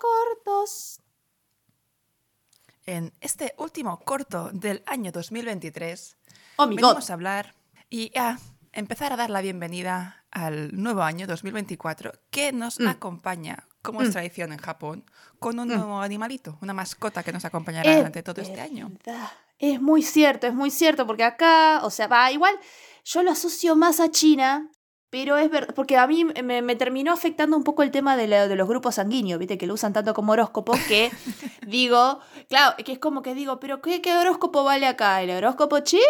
Cortos. En este último corto del año 2023 Oh my venimos god. a hablar y a empezar a dar la bienvenida al nuevo año 2024 que nos Mm. acompaña, como es Mm. tradición en Japón, con un Mm. nuevo animalito, una mascota que nos acompañará Es durante todo este año. Es muy cierto, es muy cierto, porque acá, o sea, va, igual yo lo asocio más a China, pero es verdad, porque a mí me, me terminó afectando un poco el tema de, la- de los grupos sanguíneos, viste, que lo usan tanto como horóscopo, que digo, claro, que es como que digo, pero ¿qué, qué horóscopo vale acá? ¿El horóscopo chino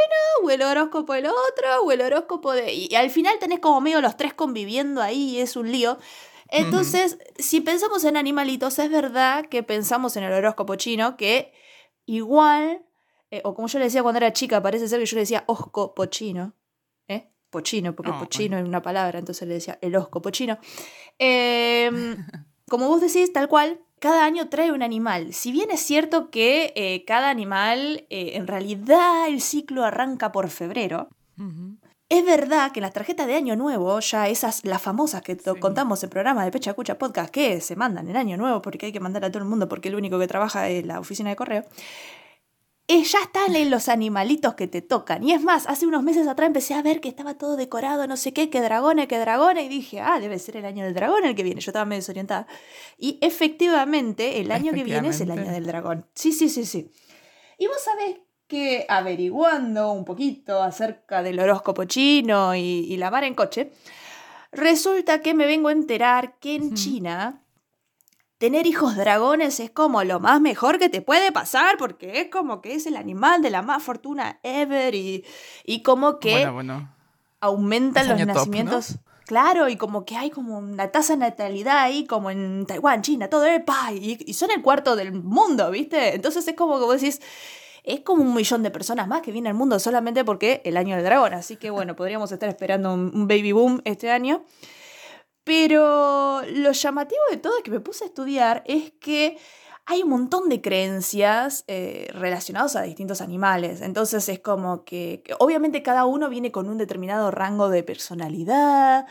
o el horóscopo el otro o el horóscopo de...? Y, al final tenés como medio los tres conviviendo ahí y es un lío. Entonces, si pensamos en animalitos, es verdad que pensamos en el horóscopo chino, que igual, eh, o como yo le decía cuando era chica, parece ser que yo le decía horóscopo chino. Pochino, porque pochino es una palabra, entonces le decía el horóscopo chino. Em, como vos decís, tal cual, cada año trae un animal. Si bien es cierto que eh, cada animal, eh, en realidad el ciclo arranca por febrero, es verdad que las tarjetas de Año Nuevo, ya esas, las famosas que Sí. contamos en programa de Pecha Cucha Podcast, que se mandan en Año Nuevo porque hay que mandar a todo el mundo porque el único que trabaja es la oficina de correo, eh, ya están en los animalitos que te tocan. Y es más, hace unos meses atrás empecé a ver que estaba todo decorado, no sé qué, que dragones, que dragones, y dije, ah, debe ser el año del dragón el que viene. Yo estaba medio desorientada. Y efectivamente, el año que viene es el año del dragón. Sí, sí, sí, sí. Y vos sabés que averiguando un poquito acerca del horóscopo chino y, y la mar en coche, resulta que me vengo a enterar que en. China tener hijos dragones es como lo más mejor que te puede pasar porque es como que es el animal de la más fortuna ever y, y como que Bueno, bueno. aumentan los año top, ¿no? nacimientos. Claro, y como que hay como una tasa de natalidad ahí, como en Taiwán, China, todo, ¡epa! y, y son el cuarto del mundo, ¿viste? Entonces es como que vos decís, es como un millón de personas más que vienen al mundo solamente porque el año del dragón. Así que bueno, podríamos estar esperando un baby boom este año. Pero lo llamativo de todo es que me puse a estudiar es que hay un montón de creencias eh, relacionadas a distintos animales. Entonces es como que, obviamente cada uno viene con un determinado rango de personalidad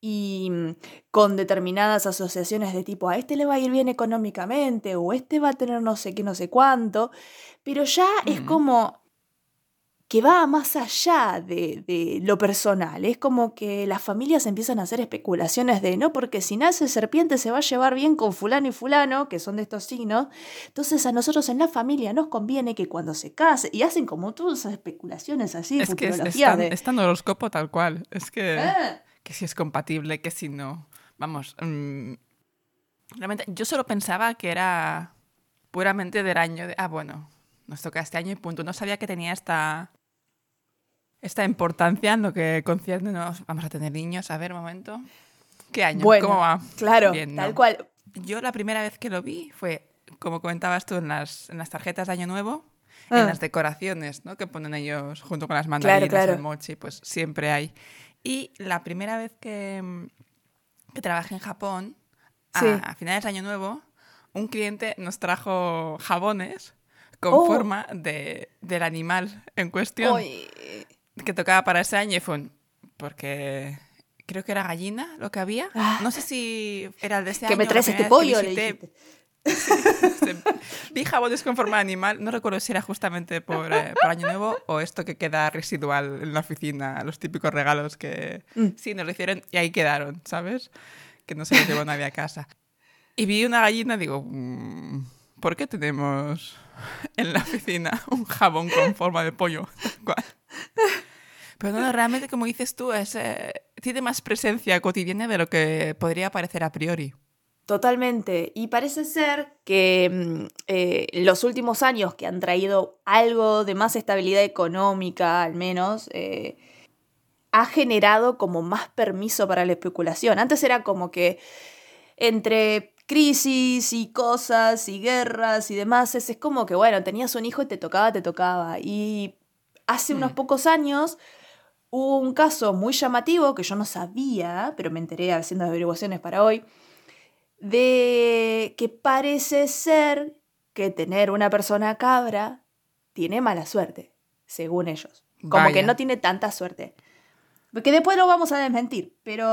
y mm, con determinadas asociaciones de tipo a este le va a ir bien económicamente o este va a tener no sé qué, no sé cuánto. Pero ya es Mm. como que va más allá de, de lo personal. Es como que las familias empiezan a hacer especulaciones de, no, porque si nace serpiente se va a llevar bien con fulano y fulano, que son de estos signos. Entonces a nosotros en la familia nos conviene que cuando se case, y hacen como todas esas especulaciones así, Es que es, futurología es tan, de... es tan horóscopo tal cual. Es que, "Ah, que si es compatible, que si no. Vamos. mm, realmente, yo solo pensaba que era puramente del año de. Ah, bueno, nos toca este año y punto. No sabía que tenía esta. Esta importancia en lo que concierne. Nos vamos a tener niños. A ver, un momento. ¿Qué año? Bueno, ¿Cómo va? Claro, Bien, tal ¿no? cual. Yo la primera vez que lo vi fue, como comentabas tú, en las, en las tarjetas de Año Nuevo, Ah. en las decoraciones ¿no? que ponen ellos junto con las mandarinas, claro. el mochi, pues siempre hay. Y la primera vez que, que trabajé en Japón, a- Sí. a, finales de Año Nuevo, un cliente nos trajo jabones con Oh. forma de, del animal en cuestión Oy, que tocaba para ese año y fue un... porque creo que era gallina lo que había. Ah. No sé si era el de este que año. me traes este vez que pollo, le visité. dijiste. Vi jabones con forma de animal. No recuerdo si era justamente por, eh, por Año Nuevo o esto que queda residual en la oficina, los típicos regalos que Mm. sí nos lo hicieron y ahí quedaron, ¿sabes? Que no se los llevó nadie a casa. Y vi una gallina digo, mm, ¿por qué tenemos en la oficina un jabón con forma de pollo? Pero no, realmente, como dices tú, es, eh, tiene más presencia cotidiana de lo que podría parecer a priori. Totalmente. Y parece ser que mm, eh, los últimos años que han traído algo de más estabilidad económica, al menos, eh, ha generado como más permiso para la especulación. Antes era como que entre crisis y cosas y guerras y demás, es, es como que, bueno, tenías un hijo y te tocaba, te tocaba. Y hace unos pocos años hubo un caso muy llamativo que yo no sabía, pero me enteré haciendo averiguaciones para hoy, de que parece ser que tener una persona cabra tiene mala suerte, según ellos. Como que no tiene tanta suerte. Porque después lo vamos a desmentir. Pero,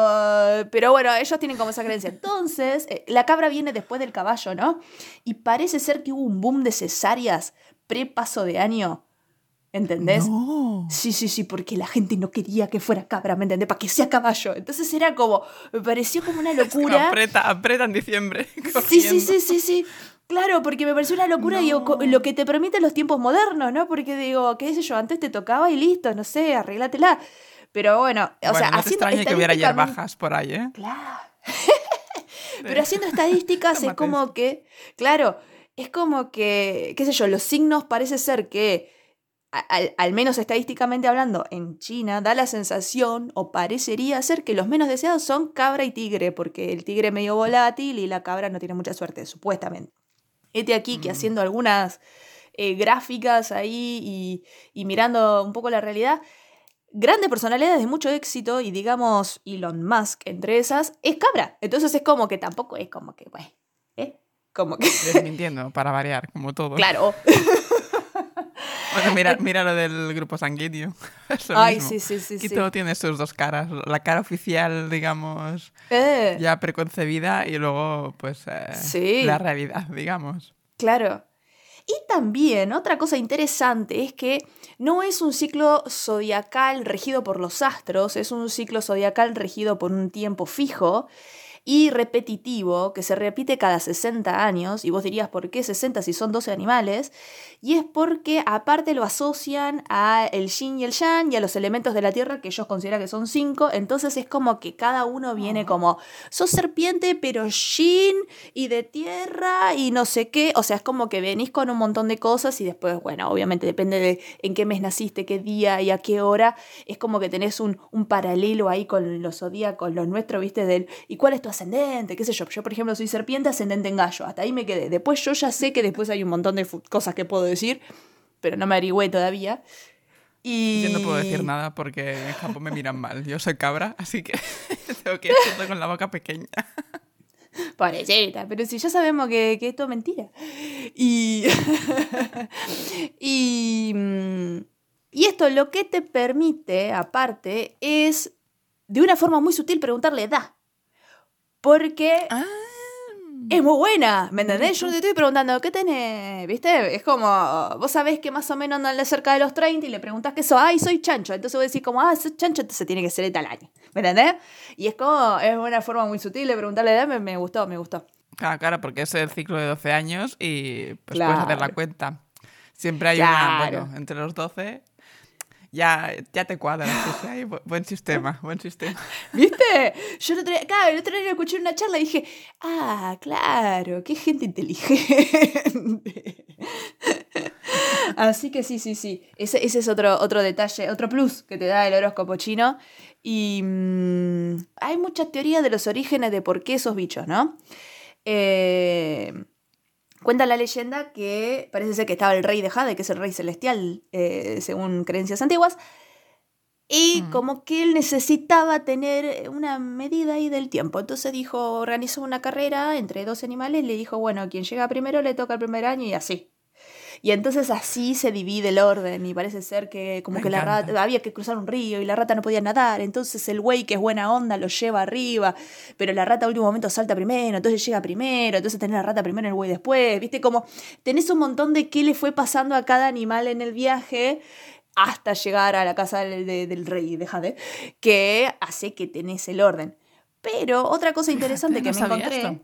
pero bueno, ellos tienen como esa creencia. Entonces, eh, la cabra viene después del caballo, ¿no? Y parece ser que hubo un boom de cesáreas pre-paso de año. ¿Entendés? No. Sí, sí, sí, porque la gente no quería que fuera cabra, ¿me entendés? Para que sea caballo. Entonces era como, me pareció como una locura. Aprieta, aprieta en diciembre. Sí, sí, sí, sí, sí. Claro, porque me pareció una locura y No. lo que te permiten los tiempos modernos, ¿no? Porque digo, qué sé yo, antes te tocaba y listo, no sé, arreglátela. Pero bueno, o Bueno, sea, no te haciendo extrañe que hubiera hierbas por ahí, ¿eh? Claro. Pero haciendo estadísticas es como que, claro, es como que, qué sé yo, los signos parece ser que, al, al menos estadísticamente hablando, en China da la sensación o parecería ser que los menos deseados son cabra y tigre, porque el tigre es medio volátil y la cabra no tiene mucha suerte, supuestamente. Este aquí que Mm. haciendo algunas eh, gráficas ahí y, y mirando un poco la realidad, grandes personalidades de mucho éxito y digamos Elon Musk entre esas, es cabra. Entonces es como que tampoco es como que, bueno, ¿eh? Como que, Desmintiendo, para variar, como todo. claro. Bueno, mira, mira lo del grupo sanguíneo. Ay, mismo. sí, sí, sí, sí. todo tiene sus dos caras. La cara oficial, digamos, Eh, ya preconcebida y luego, pues, eh, Sí. la realidad, digamos. Claro. Y también otra cosa interesante es que no es un ciclo zodiacal regido por los astros, es un ciclo zodiacal regido por un tiempo fijo y repetitivo que se repite cada 60 años. Y vos dirías, ¿por qué 60 si son 12 animales? Y es porque aparte lo asocian a el yin y el yang y a los elementos de la tierra que ellos consideran que son 5. Entonces es como que cada uno viene como, sos serpiente pero yin y de tierra y no sé qué. O sea, es como que venís con un montón de cosas y después, bueno, obviamente depende de en qué mes naciste, qué día y a qué hora. Es como que tenés un, un paralelo ahí con los zodíacos, los nuestros, ¿viste? Del, ¿Y cuál es tu ascendente? ¿Qué sé yo? Yo, por ejemplo, soy serpiente, ascendente en gallo. Hasta ahí me quedé. Después yo ya sé que después hay un montón de cosas que puedo decir, pero no me averigüé todavía. Y... Yo no puedo decir nada porque en Japón me miran mal. Yo soy cabra, así que tengo que ir con la boca pequeña. Pobrecita, pero si ya sabemos que, que esto es mentira. Y. y. mm, Y esto lo que te permite, aparte, es de una forma muy sutil preguntarle edad. Porque Ah, es muy buena, ¿me entendés? Yo te estoy preguntando, ¿qué tenés? ¿Viste? Es como, vos sabés que más o menos andan cerca de los 30 y le preguntás qué sos, ay, soy chancho. Entonces vos decís como, ah, sos chancho, entonces tiene que ser de tal año. ¿Me entendés? Y es como, es una forma muy sutil de preguntarle edad, me, me gustó, me gustó. Claro, claro, porque es el ciclo de 12 años y pues Claro. puedes hacer la cuenta. Siempre hay Claro. una, bueno, entre los 12 ya, ya te cuadra. sí, sí, hay bu- buen sistema, buen sistema. ¿Viste? Yo el otro día, claro, el otro día escuché una charla y dije, ah, claro, qué gente inteligente. Así que sí, sí, sí. Ese, ese es otro, otro detalle, otro plus que te da el horóscopo chino. Y mm, hay muchas teorías de los orígenes de por qué esos bichos, ¿no? Eh, cuenta la leyenda que parece ser que estaba el rey de Jade, que es el rey celestial, eh, según creencias antiguas. Y Mm. como que él necesitaba tener una medida ahí del tiempo. Entonces dijo, organizó una carrera entre dos animales y le dijo, bueno, quien llega primero le toca el primer año y así. Y entonces así se divide el orden y parece ser que como Me que la rata había que cruzar un río y la rata no podía nadar, entonces el güey que es buena onda lo lleva arriba, pero la rata a último momento salta primero, entonces llega primero, entonces tenés la rata primero y el güey después, viste como tenés un montón de qué le fue pasando a cada animal en el viaje hasta llegar a la casa del, de- del rey que hace que tenés el orden. Pero otra cosa interesante que me encontré, esto.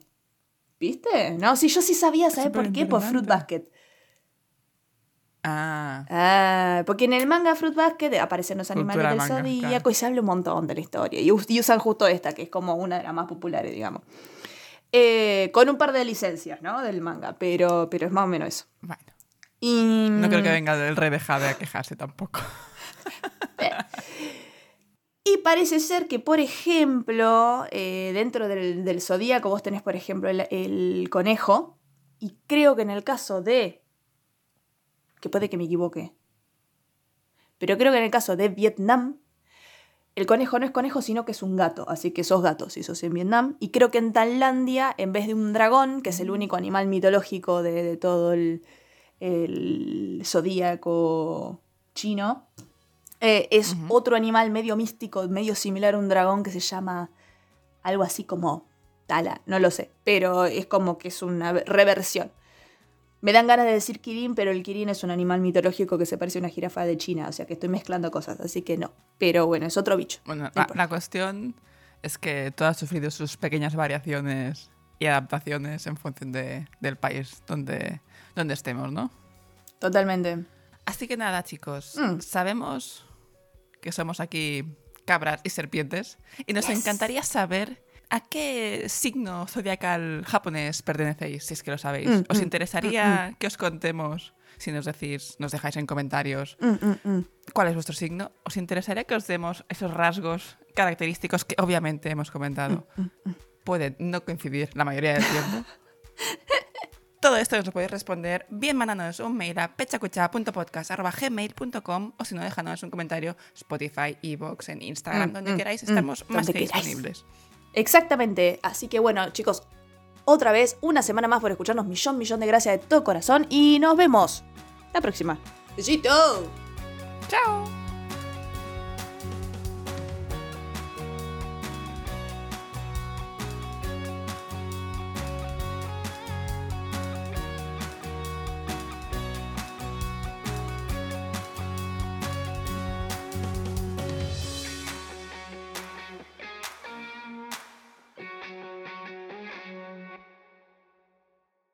¿viste? No, sí, yo sí sabía, ¿sabes por qué? Por Fruit. Basket. Ah, Ah, porque en el manga Fruit Basket aparecen los animales Cultura del manga, zodíaco claro. y se habla un montón de la historia. Y, us- y usan justo esta, que es como una de las más populares, digamos. Eh, con un par de licencias, ¿no? Del manga, pero, pero es más o menos eso. bueno. Y, No creo que venga el rey de Jade a quejarse tampoco. Y parece ser que, por ejemplo, eh, dentro del, del zodíaco vos tenés, por ejemplo, el, el conejo. Y creo que en el caso de. Que puede que me equivoque. Pero creo que en el caso de Vietnam, el conejo no es conejo, sino que es un gato. Así que sos gato si sos en Vietnam. Y creo que en Tailandia, en vez de un dragón, que es el único animal mitológico de, de todo el, el zodíaco chino, Eh, es otro animal medio místico, medio similar a un dragón que se llama algo así como Tala, no lo sé, pero es como que es una reversión. Me dan ganas de decir Kirin, pero el Kirin es un animal mitológico que se parece a una jirafa de China, o sea que estoy mezclando cosas, así que no. Pero bueno, es otro bicho. Bueno, No la, cuestión es que todo ha sufrido sus pequeñas variaciones y adaptaciones en función de- del país donde, donde estemos, ¿no? Totalmente. Así que nada, chicos, Mm. sabemos que somos aquí cabras y serpientes y nos Yes. encantaría saber a qué signo zodiacal japonés pertenecéis, si es que lo sabéis. Mm, ¿Os mm, interesaría que os contemos, si nos decís, nos dejáis en comentarios, Mm, mm, mm. cuál es vuestro signo? ¿Os interesaría que os demos esos rasgos característicos que obviamente hemos comentado? Mm, Pueden no coincidir la mayoría del tiempo. Todo esto nos lo podéis responder bien mandándonos un mail a pechacucha.podcast.gmail.com o si no, déjanos un comentario Spotify, Evox, en Instagram, Mm, donde mm, queráis, mm, estamos más que queráis. Exactamente. Así que bueno, chicos, otra vez, una semana más por escucharnos. Millón, millón de gracias de todo corazón. Y nos vemos la próxima. Besito. ¡Chao!